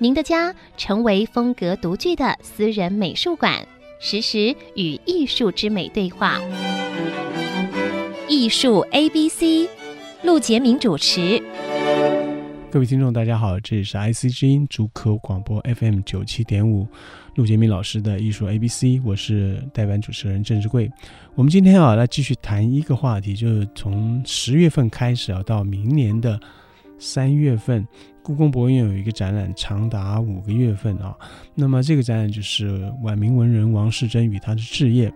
您的家成为风格独具的私人美术馆，实时与艺术之美对话。艺术 A B C，陆杰明主持。各位听众，大家好，这里是 IC 之音竹科广播 FM 九七点五，陆杰明老师的艺术 ABC，我是代班主持人郑志贵。我们今天啊来继续谈一个话题，就是从十月份开始啊，到明年的三月份，故宫博物院有一个展览，长达五个月份啊。那么这个展览就是晚明文人王世贞与他的志业。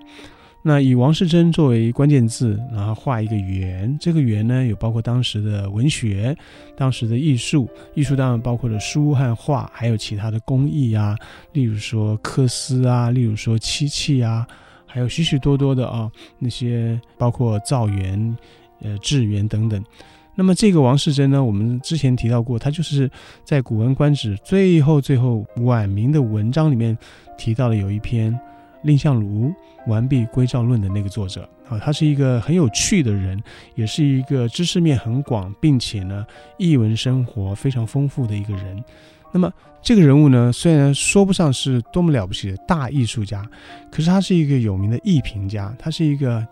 那以王世贞作为关键字，然后画一个圆，这个圆呢有包括当时的文学、当时的艺术，艺术当然包括了书和画，还有其他的工艺啊，例如说緅丝啊，例如说漆器啊，还有许许多多的啊那些包括造园、呃制园等等。那么这个王世贞呢，我们之前提到过，他就是在《古文观止》最后最后晚明的文章里面提到了有一篇。蔺相如完璧归赵论的那个作者啊，他是一个很有趣的人，也是一个知识面很广，并且呢，艺文生活非常丰富的一个人。那么这个人物呢，虽然说不上是多么了不起的大艺术家，可是他是一个有名的艺评家，他是一个。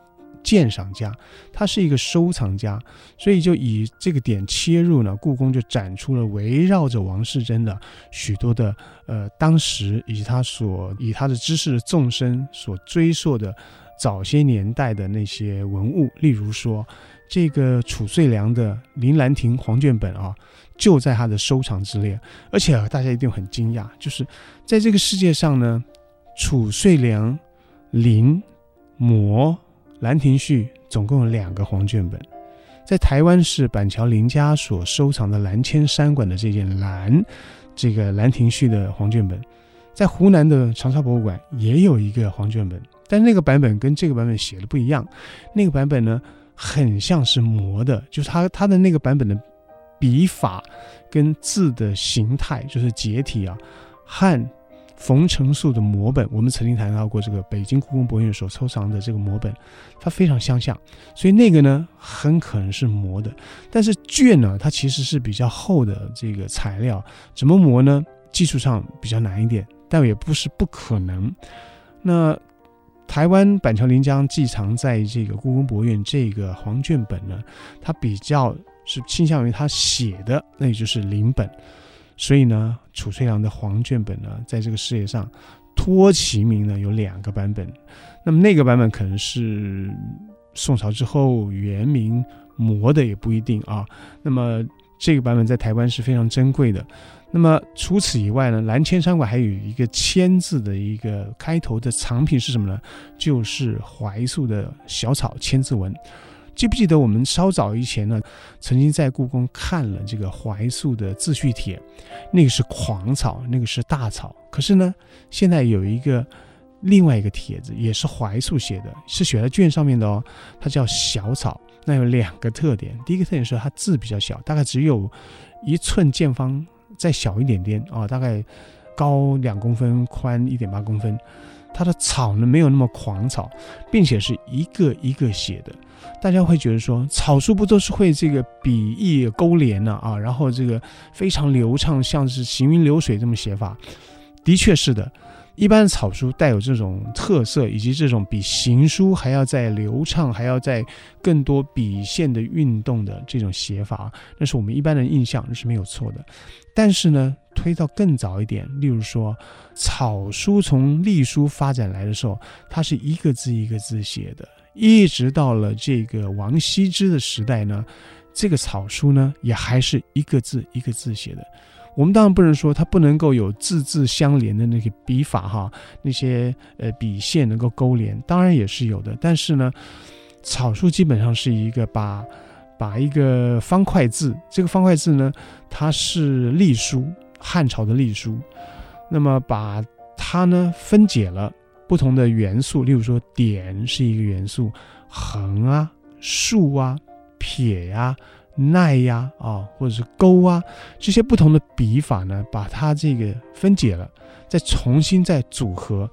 鉴赏家，他是一个收藏家，所以就以这个点切入呢，故宫就展出了围绕着王世贞的许多的呃当时以及他所以他的知识的纵深所追溯的早些年代的那些文物，例如说这个褚遂良的《临兰亭》黄卷本啊，就在他的收藏之列，而且，大家一定很惊讶，就是在这个世界上呢，褚遂良、临、摹。《兰亭序》总共有两个黄卷本，在台湾是板桥林家所收藏的蓝千山馆的这件兰，这个《兰亭序》的黄卷本，在湖南的长沙博物馆也有一个黄卷本，但那个版本跟这个版本写的不一样，那个版本呢很像是摹的，就是他他的那个版本的笔法跟字的形态，就是结体啊，和。冯承素的摹本，我们曾经谈到过这个北京故宫博物院所收藏的这个摹本，它非常相像，所以那个呢很可能是摹的。但是卷呢，它其实是比较厚的这个材料，怎么摹呢？技术上比较难一点，但也不是不可能。那台湾板桥临江寄藏在这个故宫博物院这个黄卷本呢，它比较是倾向于他写的，那也就是临本。所以呢，褚遂良的黄卷本呢，在这个世界上托其名呢有两个版本。那么那个版本可能是宋朝之后元明摹的，也不一定啊。那么这个版本在台湾是非常珍贵的。那么除此以外呢，蓝千山馆还有一个千字的一个开头的藏品是什么呢？就是怀素的小草千字文。记不记得我们稍早以前呢，曾经在故宫看了这个怀素的自序帖，那个是狂草，那个是大草。可是呢，现在有一个另外一个帖子，也是怀素写的，是写在卷上面的哦，它叫小草。那有两个特点，第一个特点是它字比较小，大概只有一寸见方，再小一点点啊，大概高两公分，宽一点八公分。它的草呢，没有那么狂草，并且是一个一个写的。大家会觉得说，草书不都是会这个笔意勾连呢啊，然后这个非常流畅，像是行云流水这么写法。的确是的，一般的草书带有这种特色，以及这种比行书还要再流畅，还要再更多笔线的运动的这种写法，那是我们一般的印象，那是没有错的。但是呢，推到更早一点，例如说草书从隶书发展来的时候，它是一个字一个字写的。一直到了这个王羲之的时代呢，这个草书呢也还是一个字一个字写的。我们当然不能说它不能够有字字相连的那个笔法哈，那些呃笔线能够勾连，当然也是有的。但是呢，草书基本上是一个把把一个方块字，这个方块字呢，它是隶书，汉朝的隶书，那么把它呢分解了不同的元素，例如说点是一个元素，横啊、竖啊、撇呀、捺呀啊，或者是勾啊这些不同的笔法呢，把它这个分解了，再重新再组合。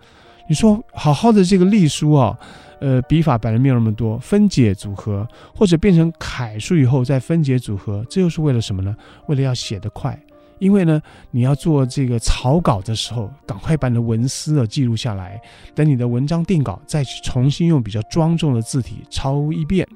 你说好好的这个隶书啊。呃，笔法本来没有那么多，分解组合或者变成楷书以后再分解组合，这又是为了什么呢？为了要写得快，因为呢，你要做这个草稿的时候，赶快把你的文思啊记录下来，等你的文章定稿，再去重新用比较庄重的字体抄一遍，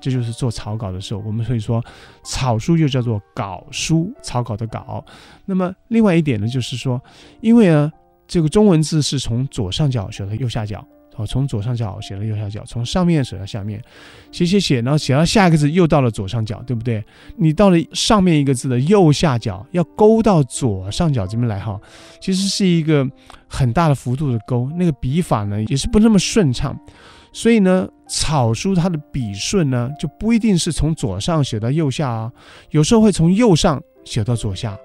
这就是做草稿的时候，我们所以说草书又叫做稿书，草稿的稿。那么另外一点呢，就是说，因为呢，这个中文字是从左上角写到右下角。哦，从左上角写到右下角，从上面写到下面，写写写，然后写到下一个字又到了左上角，对不对？你到了上面一个字的右下角，要勾到左上角这边来哈，其实是一个很大的幅度的勾，那个笔法呢也是不那么顺畅，所以呢，草书它的笔顺呢就不一定是从左上写到右下啊，有时候会从右上写到左下，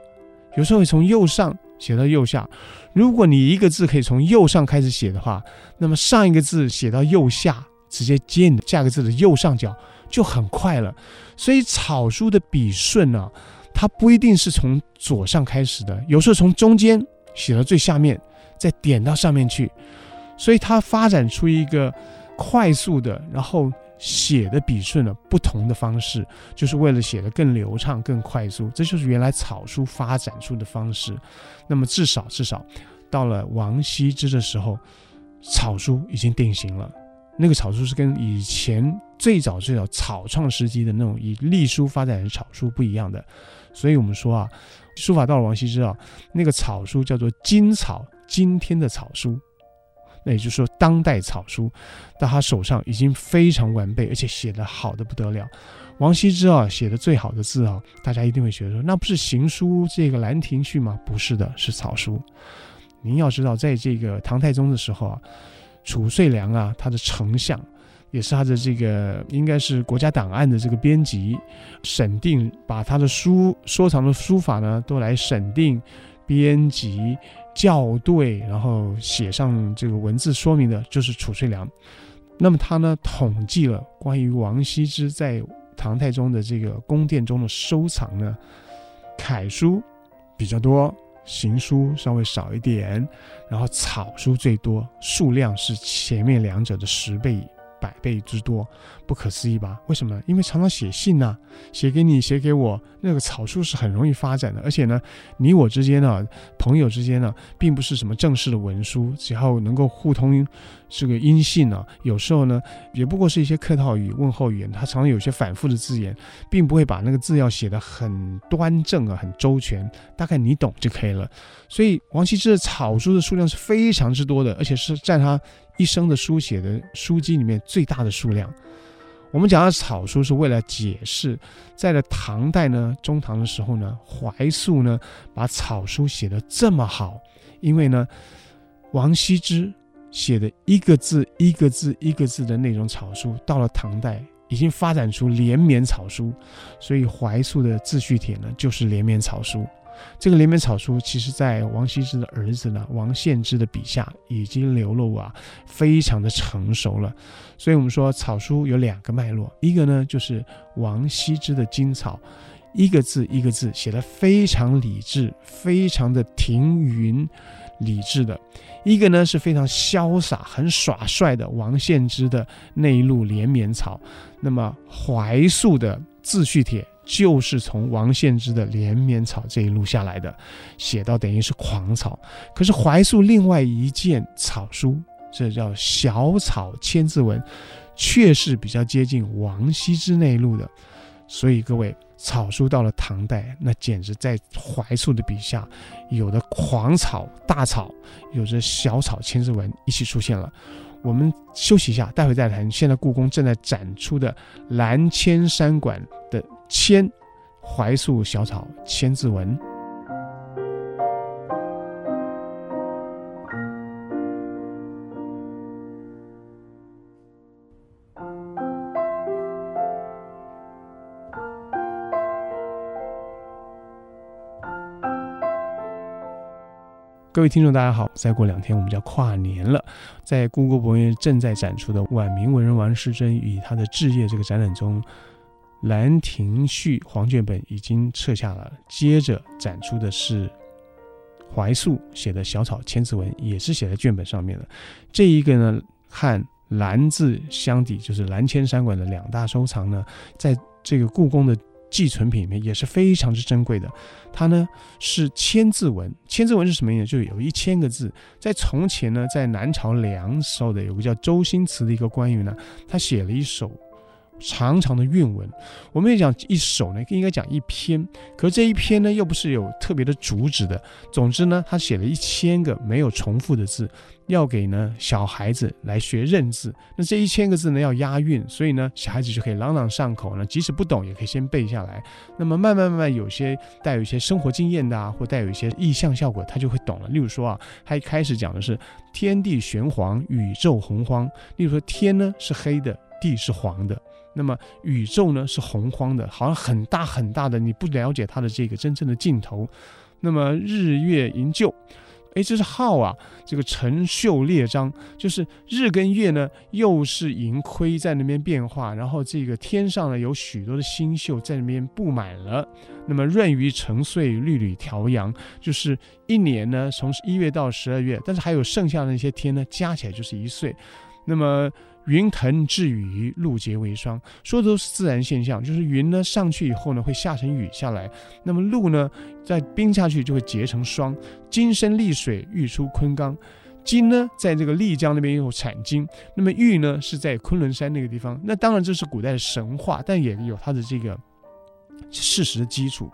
有时候会从右上。写到右下，如果你一个字可以从右上开始写的话，那么上一个字写到右下，直接接你的下个字的右上角就很快了。所以草书的笔顺呢、它不一定是从左上开始的，有时候从中间写到最下面，再点到上面去，所以它发展出一个快速的，然后。写的笔顺呢，不同的方式，就是为了写得更流畅、更快速。这就是原来草书发展出的方式。那么至少至少，到了王羲之的时候，草书已经定型了。那个草书是跟以前最早最早草创时期的那种以隶书发展成草书不一样的。所以我们说啊，书法到了王羲之啊，那个草书叫做今草，今天的草书。那也就是说，当代草书到他手上已经非常完备，而且写得好的不得了。王羲之啊，写的最好的字啊，大家一定会觉得说，那不是行书这个《兰亭序》吗？不是的，是草书。您要知道，在这个唐太宗的时候啊，褚遂良啊，他的丞相，也是他的这个应该是国家档案的这个编辑，审定把他的书收藏的书法呢，都来审定、编辑。校对，然后写上这个文字说明的，就是褚遂良。那么他呢，统计了关于王羲之在唐太宗的这个宫殿中的收藏呢，楷书比较多，行书稍微少一点，然后草书最多，数量是前面两者的十倍。百倍之多，不可思议吧？为什么呢？因为常常写信呐、写给你，写给我，那个草书是很容易发展的。而且呢，你我之间呢，朋友之间呢，并不是什么正式的文书，只要能够互通这个音信呢、有时候呢，也不过是一些客套语、问候语言，它常常有些反复的字眼，并不会把那个字要写得很端正啊，很周全。大概你懂就可以了。所以王羲之的草书的数量是非常之多的，而且是占他。一生的书写的书籍里面最大的数量，我们讲到草书是为了解释，在了唐代呢，中唐的时候呢，怀素呢把草书写得这么好，因为呢，王羲之写的一个字一个字一个字的那种草书，到了唐代已经发展出连绵草书，所以怀素的自叙帖呢就是连绵草书。这个连绵草书，其实在王羲之的儿子呢王献之的笔下已经流露啊，非常的成熟了。所以我们说草书有两个脉络，一个呢就是王羲之的精草，一个字一个字写得非常理智，非常的停云理智的；一个呢是非常潇洒、很耍帅的王献之的那一路连绵草。那么怀素的自序帖。就是从王献之的连绵草这一路下来的，写到等于是狂草。可是怀素另外一件草书，这叫小草千字文，却是比较接近王羲之那一路的。所以各位，草书到了唐代，那简直在怀素的笔下，有的狂草、大草，有着小草千字文一起出现了。我们休息一下，待会再谈。现在故宫正在展出的兰千山馆的千怀素小草千字文。各位听众，大家好！再过两天我们就要跨年了，在故宫博物院正在展出的晚明文人王世贞与他的置业这个展览中，《兰亭序》黄卷本已经撤下了，接着展出的是怀素写的小草千字文，也是写在卷本上面的。这一个呢，和兰字相抵，就是兰千山馆的两大收藏呢，在这个故宫的。寄存品里面也是非常之珍贵的，它呢是千字文。千字文是什么意思？就有一千个字。在从前呢，在南朝梁时候的有个叫周星驰的一个官员呢，他写了一首长长的韵文。我们也讲一首呢，应该讲一篇。可是这一篇呢，又不是有特别的主旨的。总之呢，他写了一千个没有重复的字。要给呢小孩子来学认字，那这一千个字呢要押韵，所以呢小孩子就可以朗朗上口呢，即使不懂也可以先背下来。那么慢慢慢慢，有些带有一些生活经验的啊，或带有一些意象效果，他就会懂了。例如说啊，他一开始讲的是天地玄黄，宇宙洪荒。例如说天呢是黑的，地是黄的，那么宇宙呢是洪荒的，好像很大很大的，你不了解它的这个真正的尽头。那么日月盈旧。哎，这是号啊！这个辰宿列张，就是日跟月呢，又是盈亏在那边变化，然后这个天上呢，有许多的星宿在那边布满了。那么闰余成岁，律吕调阳，就是一年呢，从一月到十二月，但是还有剩下的那些天呢，加起来就是一岁。那么。云腾致雨，露结为霜，说的都是自然现象，就是云呢上去以后呢会下成雨下来，那么露呢在冰下去就会结成霜。金生丽水，玉出昆冈。金呢在这个丽江那边有产金，那么玉呢是在昆仑山那个地方。那当然这是古代的神话，但也有它的这个事实的基础。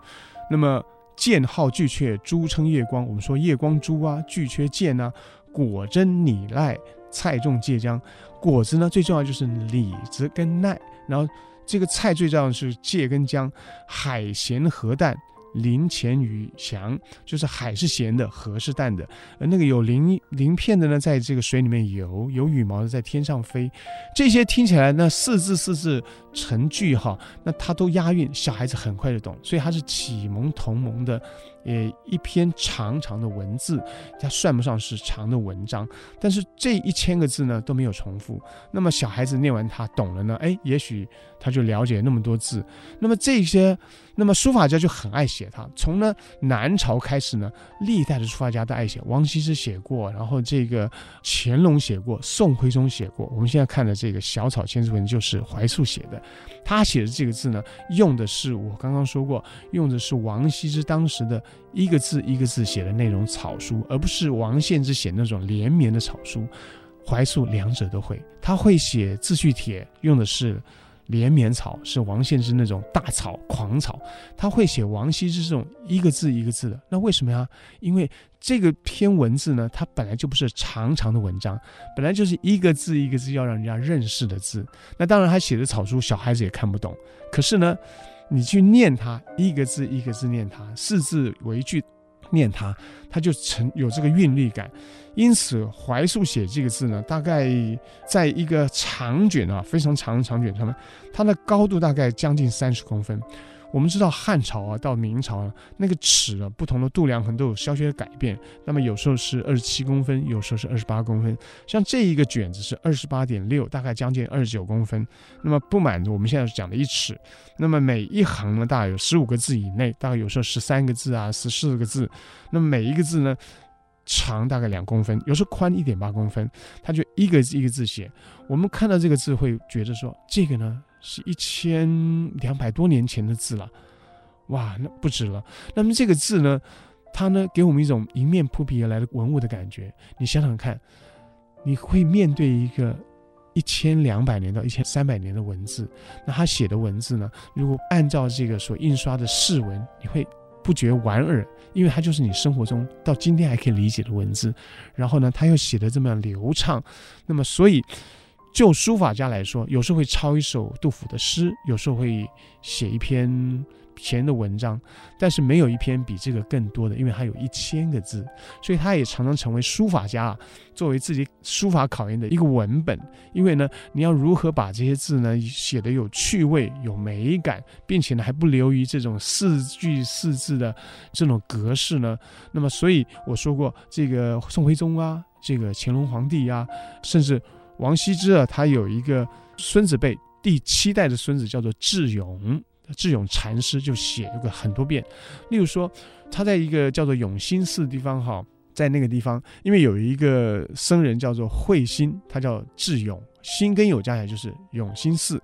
那么剑号巨阙，珠称夜光。我们说夜光珠啊，巨阙剑啊，果真拟赖。菜种芥浆，果子呢最重要就是李子跟奈，然后这个菜最重要的是芥跟姜，海咸河淡。鳞潜羽翔，就是海是咸的，河是淡的。而那个有鳞鳞片的呢，在这个水里面游；有羽毛的在天上飞。这些听起来那四字四字成句哈，那它都押韵，小孩子很快就懂。所以它是启蒙同盟的，呃，一篇长长的文字，它算不上是长的文章，但是这一千个字呢都没有重复。那么小孩子念完它懂了呢，哎，也许他就了解那么多字。那么这些。那么书法家就很爱写它，从呢南朝开始呢，历代的书法家都爱写。王羲之写过，然后这个乾隆写过，宋徽宗写过。我们现在看的这个小草千字文就是怀素写的，他写的这个字呢，用的是我刚刚说过，用的是王羲之当时的一个字一个字写的那种草书，而不是王献之写那种连绵的草书。怀素两者都会，他会写字序帖，用的是。连绵草是王献之那种大草狂草，他会写王羲之这种一个字一个字的，那为什么呀？因为这个篇文字呢，它本来就不是长长的文章，本来就是一个字一个字要让人家认识的字。那当然他写的草书，小孩子也看不懂。可是呢，你去念它，一个字一个字念它，四字为句。念它，它就成有这个韵律感，因此怀素写这个字呢，大概在一个长卷啊，非常长的长卷上面，它的高度大概将近三十公分。我们知道汉朝啊，到明朝啊，那个尺啊，不同的度量衡都有稍许的改变。那么有时候是二十七公分，有时候是二十八公分。像这一个卷子是二十八点六，大概将近二十九公分。那么不满足我们现在讲的一尺。那么每一行呢，大概有十五个字以内，大概有时候十三个字啊，十四个字。那么每一个字呢，长大概两公分，有时候宽一点八公分。它就一个一个字写。我们看到这个字会觉得说，这个呢。是一千两百多年前的字了，哇，那不止了。那么这个字呢，它呢给我们一种迎面扑鼻而来的文物的感觉。你想想看，你会面对一个一千两百年到一千三百年的文字，那他写的文字呢，如果按照这个所印刷的释文，你会不觉莞尔，因为它就是你生活中到今天还可以理解的文字。然后呢，他又写的这么流畅，那么所以。就书法家来说，有时候会抄一首杜甫的诗，有时候会写一篇前的文章，但是没有一篇比这个更多的，因为它有一千个字，所以他也常常成为书法家作为自己书法考验的一个文本。因为呢，你要如何把这些字呢写得有趣味、有美感，并且呢还不流于这种四句四字的这种格式呢？那么，所以我说过，这个宋徽宗啊，这个乾隆皇帝啊，甚至王羲之啊，他有一个孙子辈，第七代的孙子叫做智永。智永禅师就写了个很多遍，例如说他在一个叫做永兴寺的地方哈，在那个地方，因为有一个僧人叫做慧心，他叫智永，心跟有加起来就是永兴寺。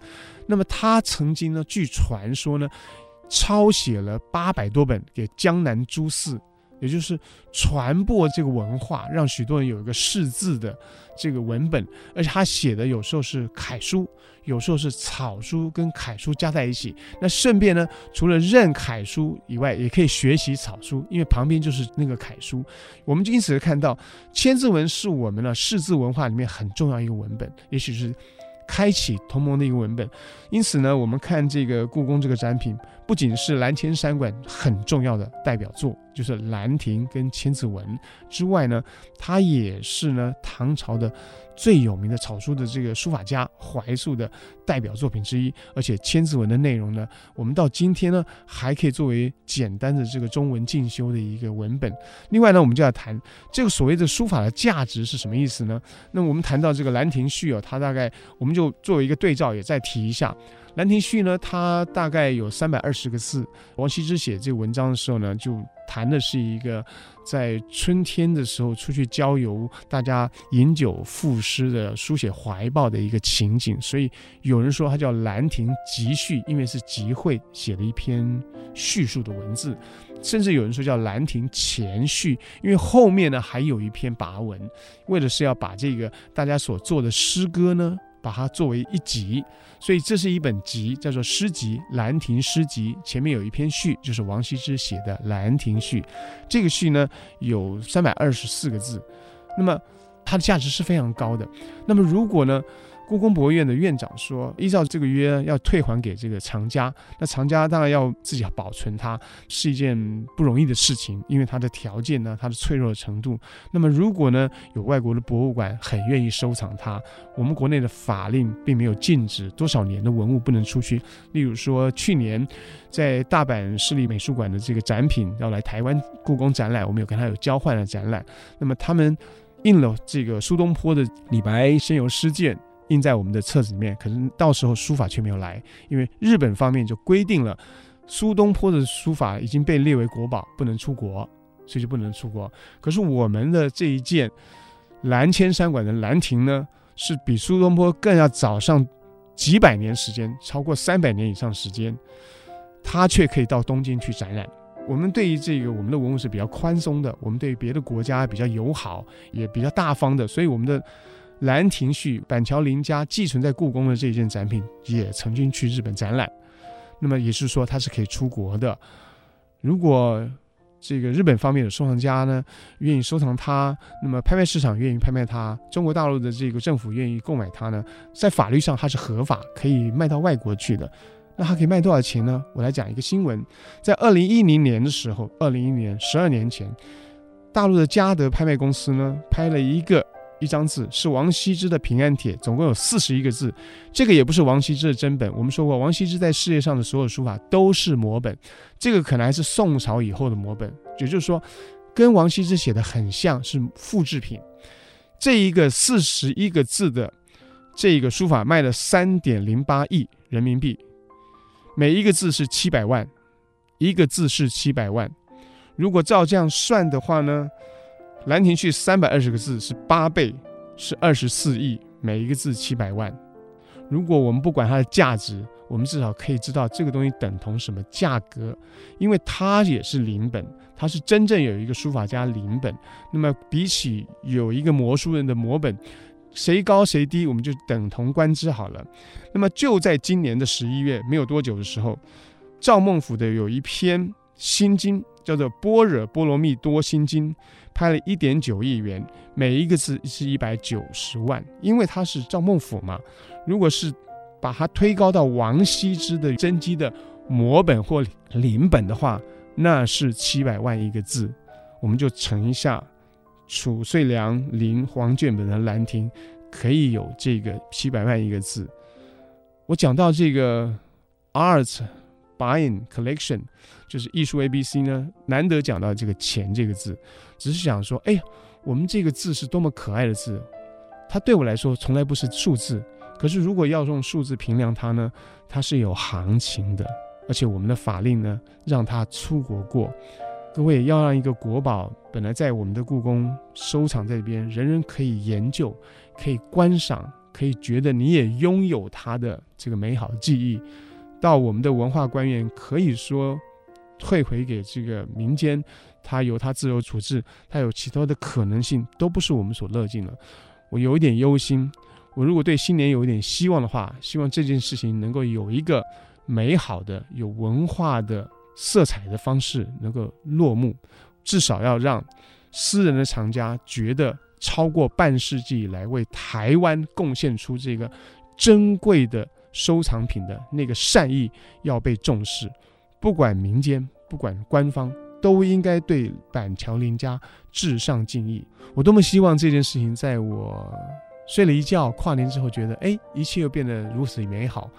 那么他曾经呢，据传说呢，抄写了八百多本给江南诸寺。也就是传播这个文化，让许多人有一个识字的这个文本，而且他写的有时候是楷书，有时候是草书跟楷书加在一起。那顺便呢，除了认楷书以外，也可以学习草书，因为旁边就是那个楷书。我们就因此看到千字文是我们的识字文化里面很重要一个文本，也许是。开启同盟的一个文本，因此呢，我们看这个故宫这个展品，不仅是兰田山馆很重要的代表作，就是兰亭跟千字文之外呢，它也是呢唐朝的。最有名的草书的这个书法家怀素的代表作品之一，而且千字文的内容呢，我们到今天呢还可以作为简单的这个中文进修的一个文本。另外呢，我们就要谈这个所谓的书法的价值是什么意思呢？那我们谈到这个《兰亭序》啊，它大概我们就作为一个对照，也再提一下。《兰亭序》呢，它大概有三百二十个字。王羲之写这个文章的时候呢，就谈的是一个在春天的时候出去郊游，大家饮酒赋诗的书写怀抱的一个情景。所以有人说它叫《兰亭集序》，因为是集会写的一篇叙述的文字；甚至有人说叫《兰亭前序》，因为后面呢还有一篇跋文，为的是要把这个大家所做的诗歌呢。把它作为一集，所以这是一本集，叫做诗集《兰亭诗集》。前面有一篇序，就是王羲之写的《兰亭序》。这个序呢有三百二十四个字，那么它的价值是非常高的。那么如果呢？故宫博物院的院长说：“依照这个约要退还给这个藏家，那藏家当然要自己保存它，是一件不容易的事情，因为它的条件呢，它的脆弱程度。那么如果呢，有外国的博物馆很愿意收藏它，我们国内的法令并没有禁止多少年的文物不能出去。例如说，去年在大阪市立美术馆的这个展品要来台湾故宫展览，我们有跟他有交换的展览。那么他们印了这个苏东坡的李白仙游诗卷。”印在我们的册子里面，可是到时候书法却没有来，因为日本方面就规定了，苏东坡的书法已经被列为国宝，不能出国，所以就不能出国。可是我们的这一件蓝千山馆的兰亭呢，是比苏东坡更要早上几百年时间，超过三百年以上时间，他却可以到东京去展览。我们对于这个我们的文物是比较宽松的，我们对于别的国家比较友好，也比较大方的，所以我们的。《兰亭序》板桥林家寄存在故宫的这件展品，也曾经去日本展览。那么也是说它是可以出国的。如果这个日本方面的收藏家呢，愿意收藏它，那么拍卖市场愿意拍卖它，中国大陆的这个政府愿意购买它呢，在法律上它是合法，可以卖到外国去的。那它可以卖多少钱呢？我来讲一个新闻，在二零一零年的时候，二零一零年十二年前，大陆的嘉德拍卖公司呢，拍了一个。一张字是王羲之的《平安帖》，总共有四十一个字。这个也不是王羲之的真本。我们说过，王羲之在世界上的所有书法都是摹本，这个可能还是宋朝以后的摹本，也就是说，跟王羲之写的很像，是复制品。这一个四十一个字的这个书法卖了三点零八亿人民币，每一个字是七百万，一个字是七百万。如果照这样算的话呢？《兰亭序》三百二十个字是八倍，是二十四亿，每一个字七百万。如果我们不管它的价值，我们至少可以知道这个东西等同什么价格，因为它也是临本，它是真正有一个书法家临本。那么比起有一个摹书人的摹本，谁高谁低，我们就等同观之好了。那么就在今年的十一月，没有多久的时候，赵孟頫的有一篇心经，叫做《般若波罗蜜多心经》。拍了一点九亿元，每一个字是一百九十万，因为他是赵孟頫嘛。如果是把它推高到王羲之的真迹的摹本或临本的话，那是七百万一个字，我们就乘一下。褚遂良临黄卷本的兰亭，可以有这个七百万一个字。我讲到这个 art buying collection，就是艺术 A B C 呢，难得讲到这个钱这个字，只是想说，哎呀，我们这个字是多么可爱的字，它对我来说从来不是数字，可是如果要用数字评量它呢，它是有行情的，而且我们的法令呢，让它出国过。各位要让一个国宝本来在我们的故宫收藏在这边，人人可以研究，可以观赏，可以觉得你也拥有它的这个美好记忆，到我们的文化官员可以说退回给这个民间，它由他自由处置，它有其他的可能性，都不是我们所乐见的。我有一点忧心，我如果对新年有一点希望的话，希望这件事情能够有一个美好的、有文化的。色彩的方式能够落幕，至少要让私人的藏家觉得，超过半世纪以来为台湾贡献出这个珍贵的收藏品的那个善意要被重视。不管民间，不管官方，都应该对板桥林家至上敬意。我多么希望这件事情在我睡了一觉跨年之后，觉得哎，一切又变得如此美好。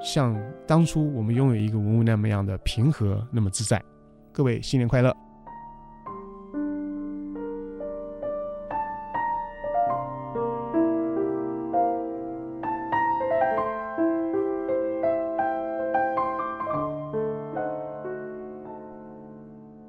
像当初我们拥有一个文物那么样的平和，那么自在。各位新年快乐！